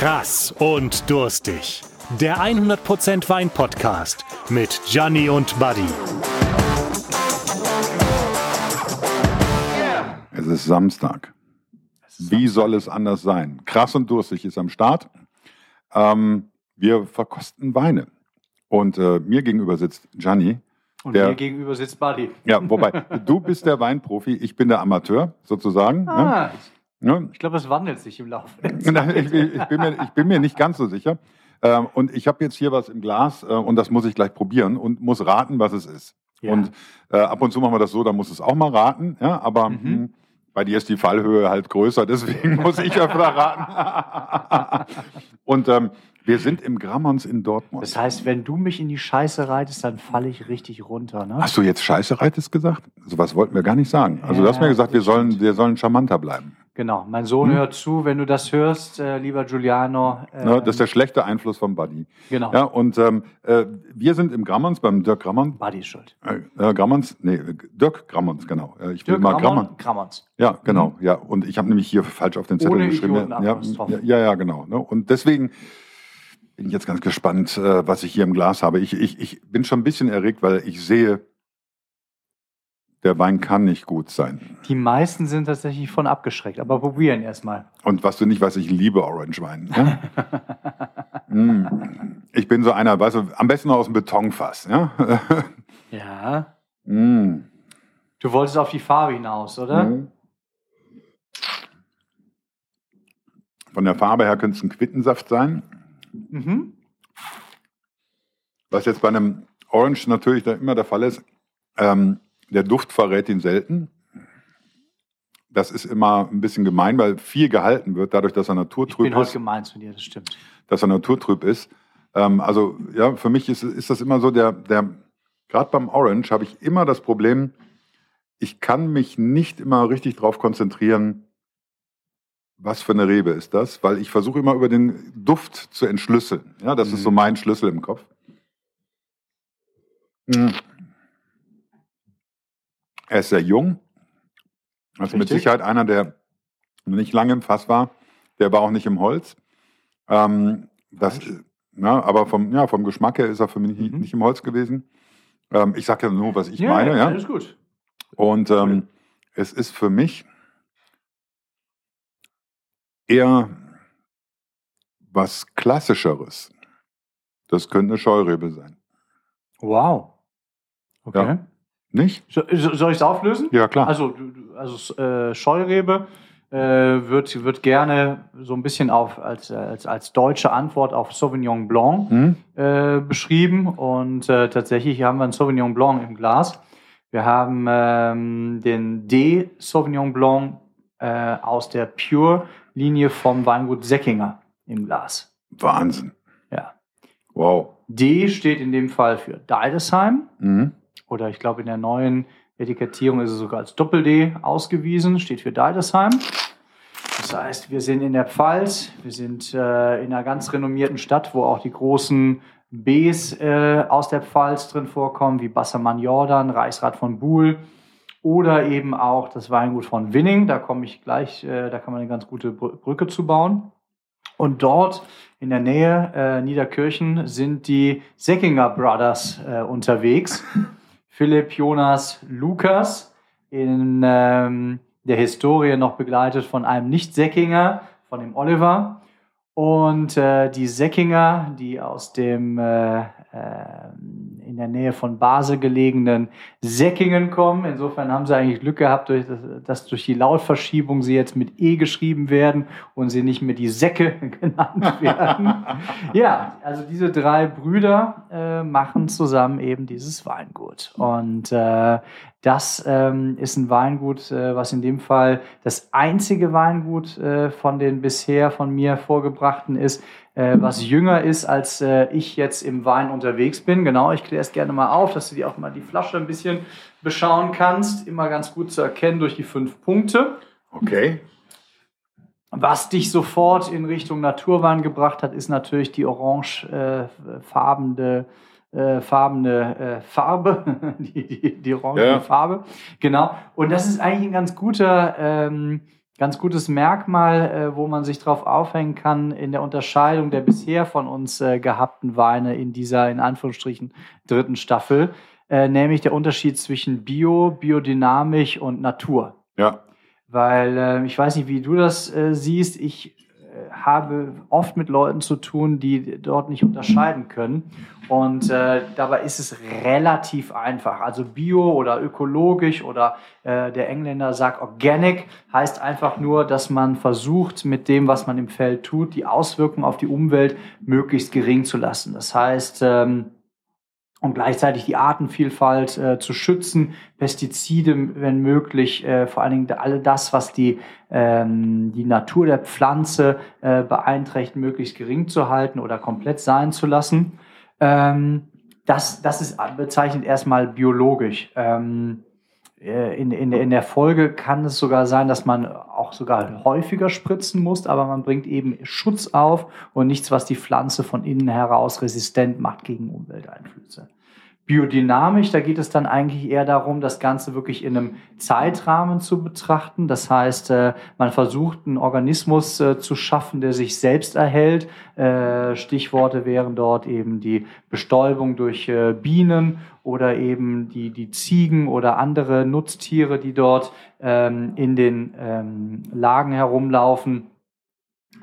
Krass und durstig. Der 100% Wein Podcast mit Gianni und Buddy. Es ist Samstag. Wie soll es anders sein? Krass und durstig ist am Start. Ähm, wir verkosten Weine. Und äh, mir gegenüber sitzt Gianni. Und Der- mir gegenüber sitzt Buddy. Ja, wobei, du bist der Weinprofi, ich bin der Amateur, sozusagen. Ne? Ah, Ne? Ich glaube, es wandelt sich im Laufe. Nein, ich, ich, bin mir, ich bin mir nicht ganz so sicher. Ähm, und ich habe jetzt hier was im Glas äh, und das muss ich gleich probieren und muss raten, was es ist. Ja. Und äh, ab und zu machen wir das so, da muss es auch mal raten. Ja, aber Mhm. mh, bei dir ist die Fallhöhe halt größer, deswegen muss ich öfter raten. und ähm, wir sind im Grammons in Dortmund. Das heißt, wenn du mich in die Scheiße reitest, dann falle ich richtig runter. Ne? Hast du jetzt Scheiße reites gesagt? Sowas wollten wir gar nicht sagen. Also du hast Ja, mir gesagt, wir sollen, wir sollen charmanter bleiben. Genau, mein Sohn Hm? hört zu, wenn du das hörst, äh, lieber Giuliano. Äh, Ne, das ist der schlechte Einfluss vom Buddy. genau, Ja, und ähm, äh, wir sind im Grammons, beim Dirk Grammons. Buddy ist schuld. Äh, äh, Grammons, nee, äh, Dirk Grammons, genau. Äh, ich will Dirk mal Grammon, Grammons. Grammons. Ja, genau, ja. Und ich habe nämlich hier falsch auf den Zettel Ohne geschrieben. Ja, ja, ja, ja, genau. Ne? Und deswegen bin ich jetzt ganz gespannt, äh, was ich hier im Glas habe. Ich, ich, ich bin schon ein bisschen erregt, weil ich sehe, der Wein kann nicht gut sein. Die meisten sind tatsächlich von abgeschreckt, aber probieren erstmal. Und was du nicht weißt, ich liebe Orange Wein. Ja? mm. Ich bin so einer, weißt du, am besten noch aus dem Betonfass. Ja? Ja. mm. Du wolltest auf die Farbe hinaus, oder? Mhm. Von der Farbe her könnte es ein Quittensaft sein. Mhm. Was jetzt bei einem Orange natürlich immer der Fall ist, ähm, der Duft verrät ihn selten. Das ist immer ein bisschen gemein, weil viel gehalten wird, dadurch, dass er Ich naturtrüb bin heute ist. gemein zu dir, das stimmt. Dass er naturtrüb ist. Ähm, also ja, für mich ist, ist das immer so, der, der gerade beim Orange habe ich immer das Problem, ich kann mich nicht immer richtig darauf konzentrieren, was für eine Rebe ist das, weil ich versuche immer über den Duft zu entschlüsseln. Ja, das ist so Mhm. mein Schlüssel im Kopf. Mhm. Er ist sehr jung. Also mit Richtig. Sicherheit einer, der nicht lange im Fass war. Der war auch nicht im Holz. Ähm, das, Falsch. ja, aber vom, ja, vom Geschmack her ist er für mich nicht, Mhm. nicht im Holz gewesen. Ähm, ich sage ja nur, was ich meine. Ja? alles gut. Und ähm, es ist für mich eher was Klassischeres. Das könnte eine Scheurebe sein. Wow. Okay. Ja. Nicht? So, so, soll ich es auflösen? Ja, klar. Also, also äh, Scheurebe äh, wird, wird gerne so ein bisschen auf, als, als, als deutsche Antwort auf Sauvignon Blanc hm? äh, beschrieben. Und äh, tatsächlich haben wir einen Sauvignon Blanc im Glas. Wir haben ähm, den D Sauvignon Blanc äh, aus der Pure-Linie vom Weingut Säckinger im Glas. Wahnsinn. Ja. Wow. D steht in dem Fall für Deidesheim. Mhm. Oder ich glaube in der neuen Etikettierung ist es sogar als Doppel-D ausgewiesen, steht für Deidesheim. Das heißt, wir sind in der Pfalz, wir sind äh, in einer ganz renommierten Stadt, wo auch die großen Bs äh, aus der Pfalz drin vorkommen, wie Bassermann Jordan, Reichsrat von Buhl oder eben auch das Weingut von Winning. Da komme ich gleich, äh, da kann man eine ganz gute Br- Brücke zu bauen. Und dort in der Nähe äh, Niederkirchen sind die Säckinger Brothers äh, unterwegs. Philipp, Jonas, Lukas in ähm, der Historie noch begleitet von einem Nicht-Säckinger, von dem Oliver. Und äh, die Säckinger, die aus dem äh, äh, in der Nähe von Basel gelegenen Säckingen kommen. Insofern haben sie eigentlich Glück gehabt, dass durch die Lautverschiebung sie jetzt mit E geschrieben werden und sie nicht mehr die Säcke genannt werden. ja, also diese drei Brüder äh, machen zusammen eben dieses Weingut. Und äh, das ähm, ist ein Weingut, äh, was in dem Fall das einzige Weingut äh, von den bisher von mir vorgebrachten ist, äh, was jünger ist, als äh, ich jetzt im Wein unterwegs bin. Genau, ich kläre es gerne mal auf, dass du dir auch mal die Flasche ein bisschen beschauen kannst. Immer ganz gut zu erkennen durch die fünf Punkte. Okay. Was dich sofort in Richtung Naturwein gebracht hat, ist natürlich die orangefarbene äh, farbene äh, Farbe, die, die, die orange Ja. Farbe. Genau. Und das ist eigentlich ein ganz guter, ähm, ganz gutes Merkmal, äh, wo man sich drauf aufhängen kann in der Unterscheidung der bisher von uns äh, gehabten Weine in dieser, in Anführungsstrichen, dritten Staffel, äh, nämlich der Unterschied zwischen Bio, Biodynamik und Natur. Ja. Weil äh, ich weiß nicht, wie du das äh, siehst. Ich habe oft mit Leuten zu tun, die dort nicht unterscheiden können. Und äh, dabei ist es relativ einfach. Also bio oder ökologisch oder äh, der Engländer sagt organic heißt einfach nur, dass man versucht, mit dem, was man im Feld tut, die Auswirkungen auf die Umwelt möglichst gering zu lassen. Das heißt, ähm, und gleichzeitig die Artenvielfalt äh, zu schützen, Pestizide, wenn möglich, äh, vor allen Dingen alle das, was die, ähm, die Natur der Pflanze äh, beeinträchtigt, möglichst gering zu halten oder komplett sein zu lassen. Ähm, das, das ist bezeichnet erstmal biologisch. Ähm, äh, in, in, in der Folge kann es sogar sein, dass man sogar häufiger spritzen muss, aber man bringt eben Schutz auf und nichts, was die Pflanze von innen heraus resistent macht gegen Umwelteinflüsse. Biodynamisch, da geht es dann eigentlich eher darum, das Ganze wirklich in einem Zeitrahmen zu betrachten. Das heißt, äh, man versucht, einen Organismus äh, zu schaffen, der sich selbst erhält. Äh, Stichworte wären dort eben die Bestäubung durch Bienen oder eben die, die Ziegen oder andere Nutztiere, die dort ähm, in den ähm, Lagen herumlaufen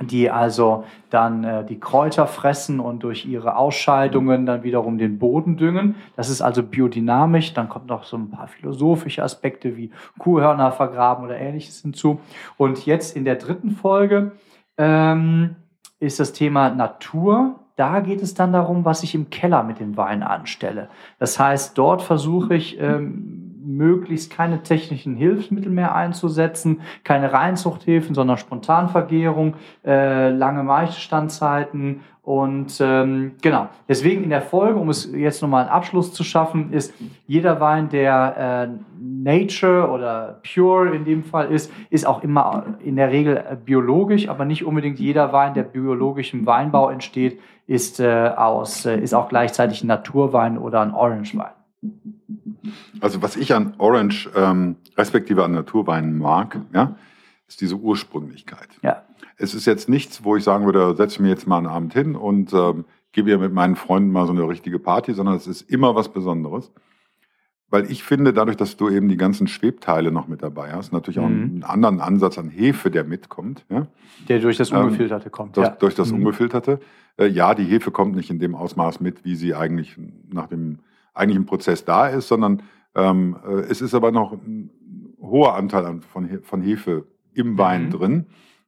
die also dann äh, die Kräuter fressen und durch ihre Ausscheidungen dann wiederum den Boden düngen. Das ist also biodynamisch. Dann kommt noch so ein paar philosophische Aspekte wie Kuhhörner vergraben oder ähnliches hinzu. Und jetzt in der dritten Folge ähm, ist das Thema Natur. Da geht es dann darum, was ich im Keller mit dem Wein anstelle. Das heißt, dort versuche ich ähm, möglichst keine technischen Hilfsmittel mehr einzusetzen, keine Reinzuchthilfen, sondern Spontanvergärung, äh, lange Maischestandzeiten und ähm, genau. Deswegen in der Folge, um es jetzt nochmal einen Abschluss zu schaffen, ist jeder Wein, der äh, Nature oder Pure in dem Fall ist, ist auch immer in der Regel äh, biologisch, aber nicht unbedingt jeder Wein, der biologisch im Weinbau entsteht, ist, äh, aus, äh, ist auch gleichzeitig ein Naturwein oder ein Orangewein. Also was ich an Orange ähm, respektive an Naturweinen mag, ja, ist diese Ursprünglichkeit. Ja. Es ist jetzt nichts, wo ich sagen würde, setze mir jetzt mal einen Abend hin und ähm, gebe ja mit meinen Freunden mal so eine richtige Party, sondern es ist immer was Besonderes. Weil ich finde, dadurch, dass du eben die ganzen Schwebteile noch mit dabei hast, natürlich auch mhm. einen anderen Ansatz an Hefe, der mitkommt. Ja? Der durch das ähm, Ungefilterte ähm, kommt. Das, ja. Durch das mhm. Ungefilterte. Äh, ja, die Hefe kommt nicht in dem Ausmaß mit, wie sie eigentlich nach dem eigentlichen Prozess da ist, sondern ähm, äh, es ist aber noch ein hoher Anteil von, von Hefe im Wein mhm. drin,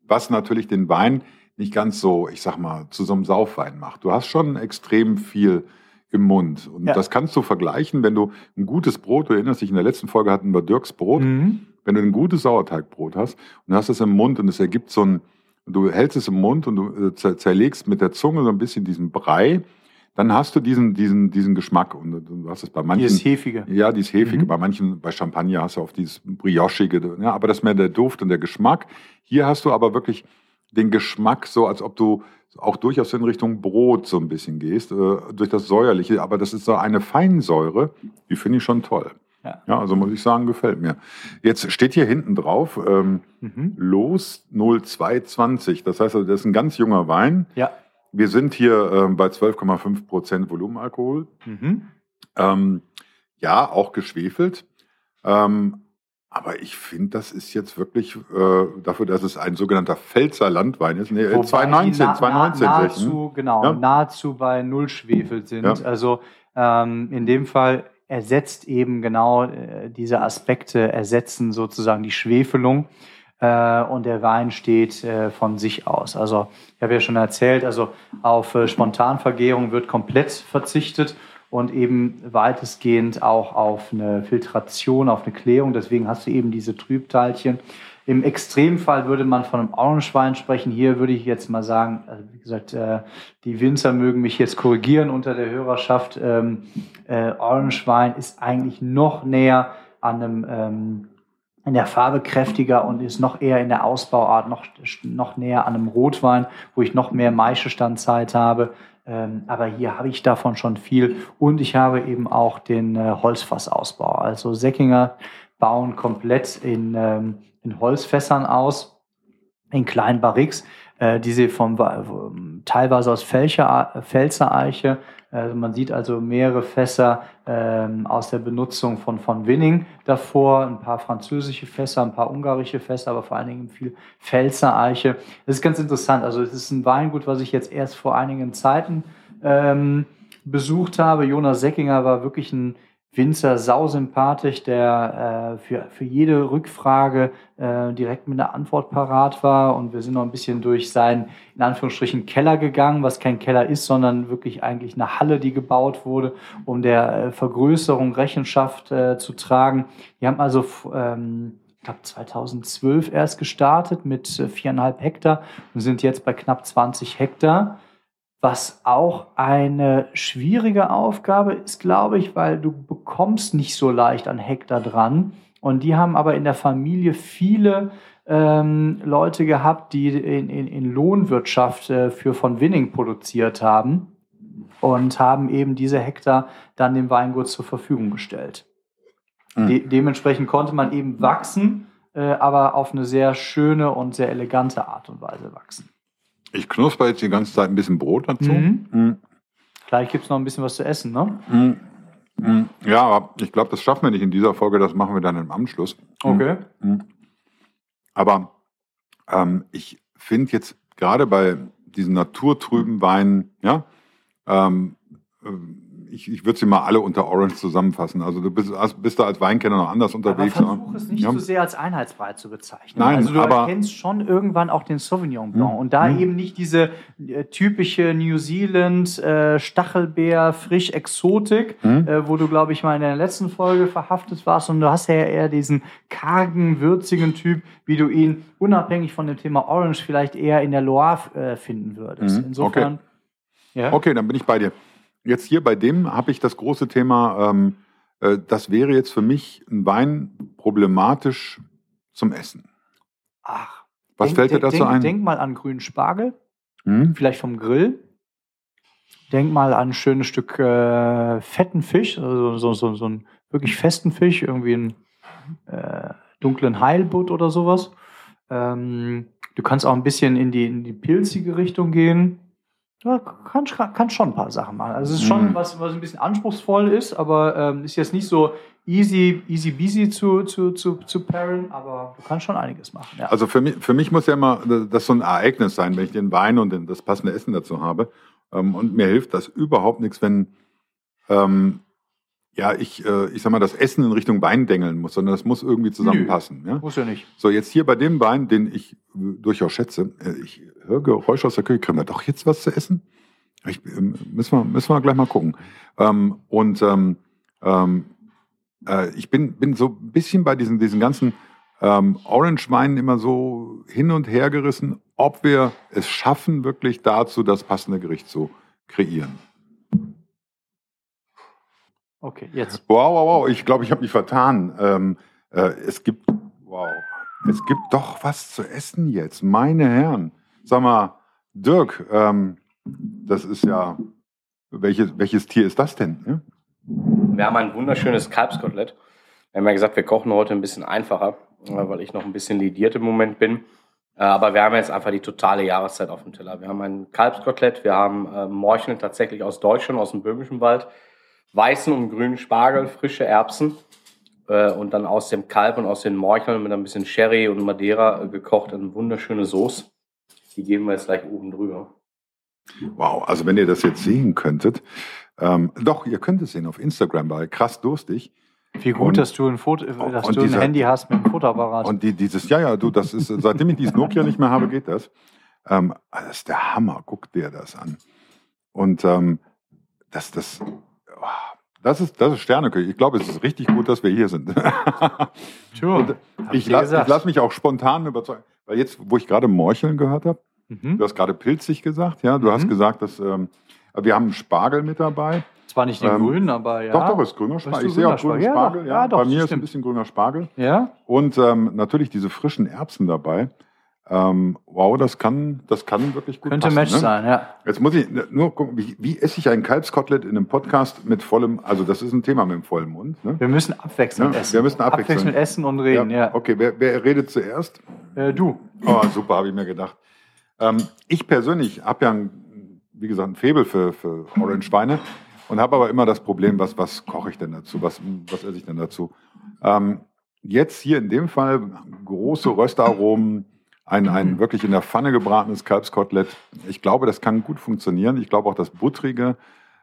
was natürlich den Wein nicht ganz so, ich sag mal, zu so einem Saufwein macht. Du hast schon extrem viel im Mund. Und ja. das kannst du vergleichen, wenn du ein gutes Brot, du erinnerst dich, in der letzten Folge hatten wir Dirks Brot, mhm. wenn du ein gutes Sauerteigbrot hast und hast es im Mund und es ergibt so ein, du hältst es im Mund und du äh, zerlegst mit der Zunge so ein bisschen diesen Brei dann hast du diesen, diesen, diesen Geschmack. Und du hast es bei manchen. Dieses Hefige. Ja, dieses Hefige. Mhm. Bei manchen, bei Champagner hast du auf dieses Briochige. Ja, aber das ist mehr der Duft und der Geschmack. Hier hast du aber wirklich den Geschmack so, als ob du auch durchaus in Richtung Brot so ein bisschen gehst, äh, durch das Säuerliche. Aber das ist so eine Feinsäure, die finde ich schon toll. Ja. ja. also muss ich sagen, gefällt mir. Jetzt steht hier hinten drauf, ähm, mhm. Los 0220. Das heißt also, das ist ein ganz junger Wein. Ja. Wir sind hier ähm, bei 12,5 Prozent Volumenalkohol. Mhm. Ähm, ja, auch geschwefelt. Ähm, aber ich finde, das ist jetzt wirklich äh, dafür, dass es ein sogenannter Pfälzer Landwein ist. Nee, 2019, na, 2019. Na, nahezu, genau, ja? nahezu bei Null Schwefel sind. Ja. Also ähm, in dem Fall ersetzt eben genau äh, diese Aspekte, ersetzen sozusagen die Schwefelung äh, und der Wein steht äh, von sich aus. Also ich habe ja schon erzählt, also auf äh, Spontanvergärung wird komplett verzichtet und eben weitestgehend auch auf eine Filtration, auf eine Klärung. Deswegen hast du eben diese Trübteilchen. Im Extremfall würde man von einem Orangewein sprechen. Hier würde ich jetzt mal sagen, also wie gesagt, äh, die Winzer mögen mich jetzt korrigieren unter der Hörerschaft. Ähm, äh, Orangewein ist eigentlich noch näher an einem ähm, in der Farbe kräftiger und ist noch eher in der Ausbauart noch, noch näher an einem Rotwein, wo ich noch mehr Maischestandzeit habe. Ähm, aber hier habe ich davon schon viel und ich habe eben auch den äh, Holzfassausbau. Also Säckinger bauen komplett in, ähm, in Holzfässern aus. in kleinen Barriques, äh, die sie vom, teilweise aus Felcher, Pfälzer Eiche. Also man sieht also mehrere Fässer ähm, aus der Benutzung von, von Winning davor, ein paar französische Fässer, ein paar ungarische Fässer, aber vor allen Dingen viel Pfälzer Eiche. Das ist ganz interessant. Also es ist ein Weingut, was ich jetzt erst vor einigen Zeiten ähm, besucht habe. Jonas Seckinger war wirklich ein Winzer sausympathisch, der äh, für, für jede Rückfrage äh, direkt mit einer Antwort parat war. Und wir sind noch ein bisschen durch seinen, in Anführungsstrichen, Keller gegangen, was kein Keller ist, sondern wirklich eigentlich eine Halle, die gebaut wurde, um der äh, Vergrößerung Rechenschaft äh, zu tragen. Die haben also, ähm, ich glaube, 2012 erst gestartet mit äh, viereinhalb Hektar und sind jetzt bei knapp 20 Hektar was auch eine schwierige Aufgabe ist, glaube ich, weil du bekommst nicht so leicht an Hektar dran. Und die haben aber in der Familie viele ähm, Leute gehabt, die in, in, in Lohnwirtschaft äh, für von Winning produziert haben und haben eben diese Hektar dann dem Weingut zur Verfügung gestellt. Mhm. De dementsprechend konnte man eben wachsen, äh, aber auf eine sehr schöne und sehr elegante Art und Weise wachsen. Ich knusper jetzt die ganze Zeit ein bisschen Brot dazu. Mhm. Mhm. Gleich gibt es noch ein bisschen was zu essen, ne? Mhm. mhm. Ja, aber ich glaube, das schaffen wir nicht in dieser Folge, das machen wir dann im Anschluss. Mhm. Okay. Mhm. Aber ähm, ich finde jetzt gerade bei diesen naturtrüben Weinen, ja, ähm, ähm ich, ich würde sie mal alle unter Orange zusammenfassen. Also du bist, bist da als Weinkenner noch anders unterwegs. Aber versuch es nicht ja. so sehr als Einheitsbrei zu bezeichnen. Nein, also du aber, erkennst schon irgendwann auch den Sauvignon Blanc. Hm, und da hm. eben nicht diese äh, typische New Zealand äh, Stachelbeer, frisch Exotik, hm. äh, wo du, glaube ich, mal in der letzten Folge verhaftet warst. Und du hast ja eher diesen kargen, würzigen Typ, wie du ihn unabhängig von dem Thema Orange vielleicht eher in der Loire äh, finden würdest. Insofern. Okay. Ja? okay, dann bin ich bei dir. Jetzt hier bei dem habe ich das große Thema, ähm, äh, das wäre jetzt für mich ein Wein problematisch zum Essen. Ach. Was denk, fällt dir dazu denk, ein? Denk mal an grünen Spargel, hm? vielleicht vom Grill. Denk mal an ein schönes Stück äh, fetten Fisch, also so, so, so einen wirklich festen Fisch, irgendwie einen äh, dunklen Heilbutt oder sowas. Ähm, du kannst auch ein bisschen in die, in die pilzige Richtung gehen. Ja, kann, kann schon ein paar Sachen machen. Also es ist schon mhm. was, was ein bisschen anspruchsvoll ist, aber ähm, ist jetzt nicht so easy, easy busy zu, zu, zu, zu pairen, aber du kannst schon einiges machen. Ja. Also für mich, für mich muss ja immer das so ein Ereignis sein, wenn ich den Wein und den, das passende Essen dazu habe. Ähm, und mir hilft das überhaupt nichts, wenn ähm, ja, ich, äh, ich sag mal, das Essen in Richtung Wein dengeln muss, sondern das muss irgendwie zusammenpassen. Nö, ja? Muss ja nicht. So, jetzt hier bei dem Wein, den ich durchaus schätze, äh, ich höre Geräusche aus der Küche, kriegen wir doch jetzt was zu essen? Ich, ähm, müssen, wir, müssen wir gleich mal gucken. Ähm, und ähm, ähm, äh, ich bin, bin so ein bisschen bei diesen, diesen ganzen ähm, Orange-Weinen immer so hin und her gerissen, ob wir es schaffen, wirklich dazu das passende Gericht zu kreieren. Okay, jetzt. Wow, wow, wow. Ich glaube, ich habe mich vertan. Ähm, äh, es gibt, wow, es gibt doch was zu essen jetzt. Meine Herren. Sag mal, Dirk, ähm, das ist ja, welches, welches Tier ist das denn? Ne? Wir haben ein wunderschönes Kalbskotelett. Wir haben ja gesagt, wir kochen heute ein bisschen einfacher, äh, weil ich noch ein bisschen lidiert im Moment bin. Äh, aber wir haben jetzt einfach die totale Jahreszeit auf dem Teller. Wir haben ein Kalbskotelett, wir haben äh, Morcheln tatsächlich aus Deutschland, aus dem Böhmischen Wald weißen und grünen Spargel, frische Erbsen äh, und dann aus dem Kalb und aus den Morcheln mit ein bisschen Sherry und Madeira äh, gekocht eine wunderschöne Soße. Die geben wir jetzt gleich oben drüber. Wow, also wenn ihr das jetzt sehen könntet, ähm, doch, ihr könnt es sehen auf Instagram bei krass durstig. Wie gut, und, dass du ein, Foto, dass du dieser, ein Handy hast mit einem Fotoapparat. Und die, dieses, ja, ja, du, das ist, seitdem ich dieses Nokia nicht mehr habe, geht das. Ähm, das ist der Hammer, guck dir das an. Und ähm, das, das, das ist, das ist Sterneküche. Ich glaube, es ist richtig gut, dass wir hier sind. Sure. ich, la ich lasse mich auch spontan überzeugen. Weil jetzt, wo ich gerade Morcheln gehört habe, mhm. du hast gerade pilzig gesagt, ja, du mhm. hast gesagt, dass ähm, wir haben Spargel mit dabei. Zwar nicht den ähm, grünen, aber ja. Doch, doch, ist grüner Spargel. Ich sehe auch grünen Spargel. Ja, ja, doch, Bei mir ist ein bisschen grüner Spargel. Ja. Und ähm, natürlich diese frischen Erbsen dabei. Ähm, wow, das kann, das kann wirklich gut Könnte passen, Match ne? sein, ja. Jetzt muss ich nur gucken, wie, wie esse ich ein Kalbskotelett in einem Podcast mit vollem, also das ist ein Thema mit dem vollen Mund. Ne? Wir müssen abwechselnd ja, essen. Wir müssen abwechselnd, abwechselnd essen und reden, ja. ja. Okay, wer, wer redet zuerst? Äh, du. Oh, super, habe ich mir gedacht. Ähm, ich persönlich habe ja, ein, wie gesagt, ein Faible für, für Orange-Weine und habe aber immer das Problem, was, was koche ich denn dazu? Was, was esse ich denn dazu? Ähm, jetzt hier in dem Fall große Röstaromen, ein, ein wirklich in der Pfanne gebratenes Kalbskotelett. Ich glaube, das kann gut funktionieren. Ich glaube auch das Buttrige.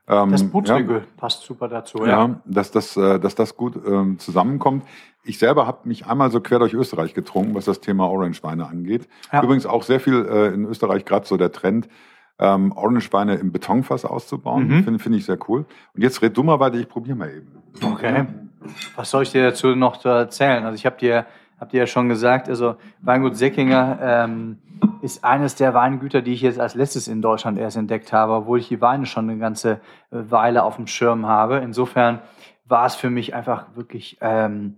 Ähm, das Buttrige ja, passt super dazu. Ja, ja dass, das, äh, dass das gut ähm, zusammenkommt. Ich selber habe mich einmal so quer durch Österreich getrunken, was das Thema Orange-Weine angeht. Ja. Übrigens auch sehr viel äh, in Österreich gerade so der Trend, ähm, Orange-Weine im Betonfass auszubauen. Mhm. Finde find ich sehr cool. Und jetzt red du mal weiter, ich probiere mal eben. Okay. Was soll ich dir dazu noch erzählen? Also ich habe dir habt ihr ja schon gesagt, also Weingut Säckinger ähm, ist eines der Weingüter, die ich jetzt als letztes in Deutschland erst entdeckt habe, obwohl ich die Weine schon eine ganze äh, Weile auf dem Schirm habe. Insofern war es für mich einfach wirklich ähm,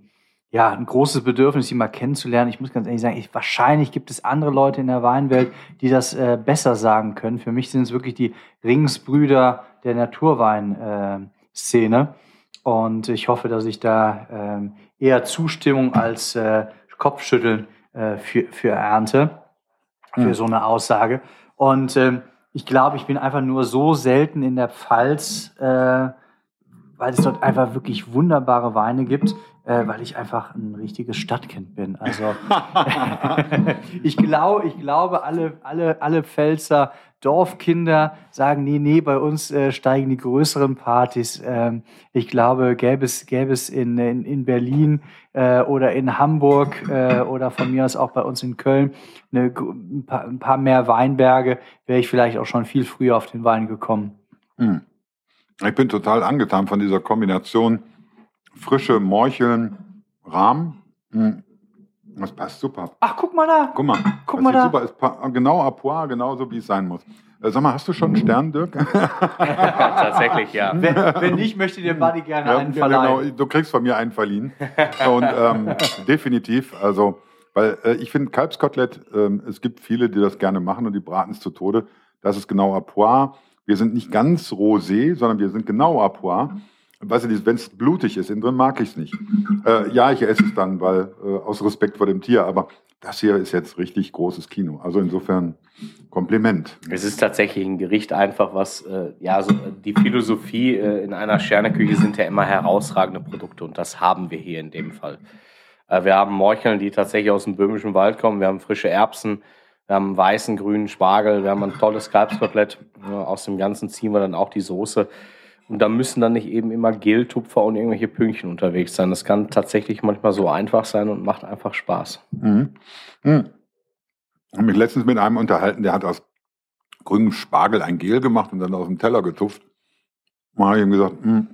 ja, ein großes Bedürfnis, die mal kennenzulernen. Ich muss ganz ehrlich sagen, ich, wahrscheinlich gibt es andere Leute in der Weinwelt, die das äh, besser sagen können. Für mich sind es wirklich die Ringsbrüder der Naturweinszene. Äh, und ich hoffe, dass ich da ähm, eher Zustimmung als äh, Kopfschütteln äh, für, für ernte, für mhm. so eine Aussage. Und ähm, ich glaube, ich bin einfach nur so selten in der Pfalz, äh, weil es dort einfach wirklich wunderbare Weine gibt, äh, weil ich einfach ein richtiges Stadtkind bin. Also ich glaube, ich glaube, alle, alle, alle Pfälzer Dorfkinder sagen, nee, nee, bei uns äh, steigen die größeren Partys. Ähm, ich glaube, gäbe es, gäbe es in, in, in Berlin äh, oder in Hamburg äh, oder von mir aus auch bei uns in Köln eine, ein, paar, ein paar mehr Weinberge, wäre ich vielleicht auch schon viel früher auf den Wein gekommen. Hm. Ich bin total angetan von dieser Kombination frische Morcheln, Rahm. Hm. Das passt super. Ach, guck mal da. Guck mal. Guck mal da. Super. Ist genau à genauso wie es sein muss. Äh, sag mal, hast du schon einen Stern, Dirk? Tatsächlich, ja. Wenn, wenn nicht, möchte dir Buddy gerne ja, einen verleihen. Genau, du kriegst von mir einen verliehen. Und ähm, definitiv, also, weil äh, ich finde Kalbskotelett, äh, es gibt viele, die das gerne machen und die braten es zu Tode. Das ist genau à. Wir sind nicht ganz rosé, sondern wir sind genau à weißt du, wenn es blutig ist, innen drin mag ich es nicht. Äh, ja, ich esse es dann, weil äh, aus Respekt vor dem Tier, aber das hier ist jetzt richtig großes Kino. Also insofern Kompliment. Es ist tatsächlich ein Gericht einfach, was, äh, ja, so, die Philosophie äh, in einer Sterneküche sind ja immer herausragende Produkte und das haben wir hier in dem Fall. Äh, wir haben Morcheln, die tatsächlich aus dem böhmischen Wald kommen, wir haben frische Erbsen, wir haben weißen, grünen Spargel, wir haben ein tolles Kalbskotelett. aus dem Ganzen ziehen wir dann auch die Soße. Und da müssen dann nicht eben immer Geltupfer und irgendwelche Pünktchen unterwegs sein. Das kann tatsächlich manchmal so einfach sein und macht einfach Spaß. Mhm. Mhm. Ich habe mich letztens mit einem unterhalten, der hat aus grünem Spargel ein Gel gemacht und dann aus dem Teller getupft. Und habe ich ihm gesagt, hm,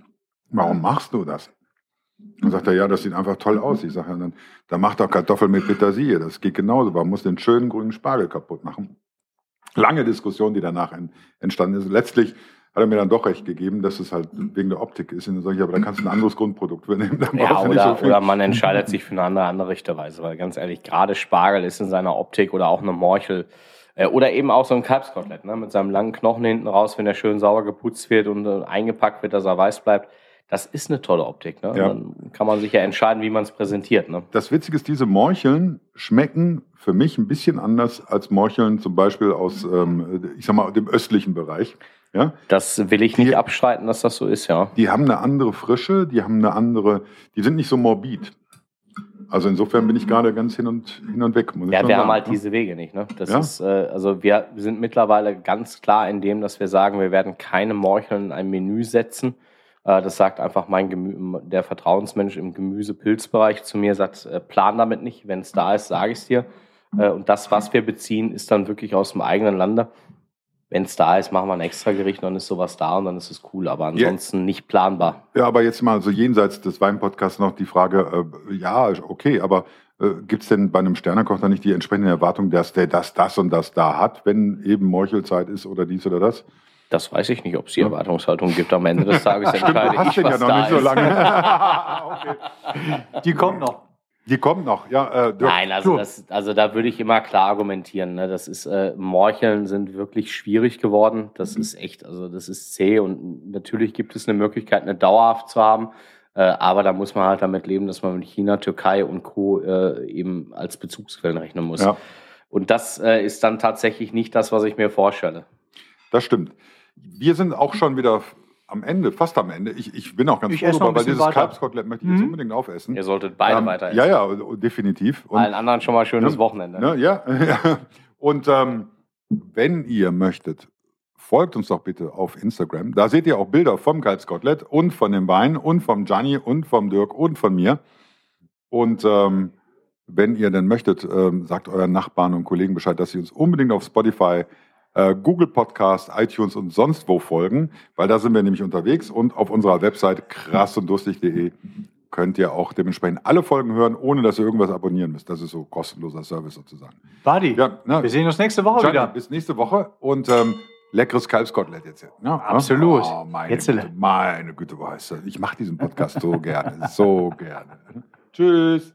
warum machst du das? Dann sagt er, ja, das sieht einfach toll aus. Ich sage, dann, dann macht doch Kartoffeln mit Petersilie. Das geht genauso. Man muss den schönen grünen Spargel kaputt machen. Lange Diskussion, die danach entstanden ist. Letztlich hat er mir dann doch recht gegeben, dass es halt wegen der Optik ist. Und dann sage ich, aber da kannst du ein anderes Grundprodukt nehmen. Dann ja, oder, so oder man entscheidet sich für eine andere, andere Richterweise. Weil ganz ehrlich, gerade Spargel ist in seiner Optik oder auch eine Morchel äh, oder eben auch so ein Kalbskotelett ne, mit seinem langen Knochen hinten raus, wenn er schön sauber geputzt wird und äh, eingepackt wird, dass er weiß bleibt. Das ist eine tolle Optik. Ne? Ja. Dann kann man sich ja entscheiden, wie man es präsentiert. Ne? Das Witzige ist, diese Morcheln schmecken für mich ein bisschen anders als Morcheln zum Beispiel aus, ähm, ich sag mal, dem östlichen Bereich. Ja? Das will ich nicht die, abstreiten, dass das so ist, ja. Die haben eine andere Frische, die haben eine andere, die sind nicht so morbid. Also insofern bin ich gerade ganz hin und hin und weg. ja, wir sagen, haben halt ne? diese Wege nicht. Ne? Das ja? ist, äh, also wir sind mittlerweile ganz klar in dem, dass wir sagen, wir werden keine Morcheln in ein Menü setzen. Äh, das sagt einfach mein Gemü der Vertrauensmensch im Gemüse-Pilzbereich zu mir, sagt, äh, plan damit nicht. Wenn es da ist, sage ich es dir. Äh, und das, was wir beziehen, ist dann wirklich aus dem eigenen Lande wenn es da ist, machen wir ein extra Gericht, dann ist sowas da und dann ist es cool, aber ansonsten ja. nicht planbar. Ja, aber jetzt mal so jenseits des Weinpodcasts noch die Frage, äh, ja, okay, aber äh, gibt es denn bei einem Sternekoch dann nicht die entsprechende Erwartung, dass der das, das und das da hat, wenn eben Meuchelzeit ist oder dies oder das? Das weiß ich nicht, ob es die Erwartungshaltung gibt. Am Ende des Tages entscheide Stimmt, ich, was ja noch nicht ist. so lange. okay. Die kommt noch. Die kommt noch, ja. Äh, Nein, also, das, also da würde ich immer klar argumentieren. Ne? Das ist, äh, Morcheln sind wirklich schwierig geworden. Das mhm. ist echt, also das ist zäh und natürlich gibt es eine Möglichkeit, eine dauerhaft zu haben. Äh, aber da muss man halt damit leben, dass man mit China, Türkei und Co. Äh, eben als Bezugsquellen rechnen muss. Ja. Und das äh, ist dann tatsächlich nicht das, was ich mir vorstelle. Das stimmt. Wir sind auch schon wieder am Ende, fast am Ende. Ich, ich bin auch ganz Ich froh ein weil dieses. Kalbskotelett möchte ich jetzt Mhm. unbedingt aufessen. Ihr solltet beide Ähm, weiter Ja, ja, definitiv. Und, Allen anderen schon mal schönes Ja. Wochenende. ne, ja, ja. Und ähm, wenn ihr möchtet, folgt uns doch bitte auf Instagram. Da seht ihr auch Bilder vom Kalbskotelett und von dem Wein und vom Gianni und vom Dirk und von mir. Und ähm, wenn ihr denn möchtet, ähm, sagt euren Nachbarn und Kollegen Bescheid, dass sie uns unbedingt auf Spotify, äh, Google Podcast, iTunes und sonst wo folgen, weil da sind wir nämlich unterwegs und auf unserer Website krassunddurstig.de könnt ihr auch dementsprechend alle Folgen hören, ohne dass ihr irgendwas abonnieren müsst. Das ist so kostenloser Service sozusagen. Buddy, Ja, ne, wir sehen uns nächste Woche Gianni, wieder. bis nächste Woche und ähm, leckeres Kalbskotelett jetzt. Ja, Absolut. Oh, meine, Güte, meine Güte, weißt du, ich mache diesen Podcast so gerne, so gerne. Tschüss.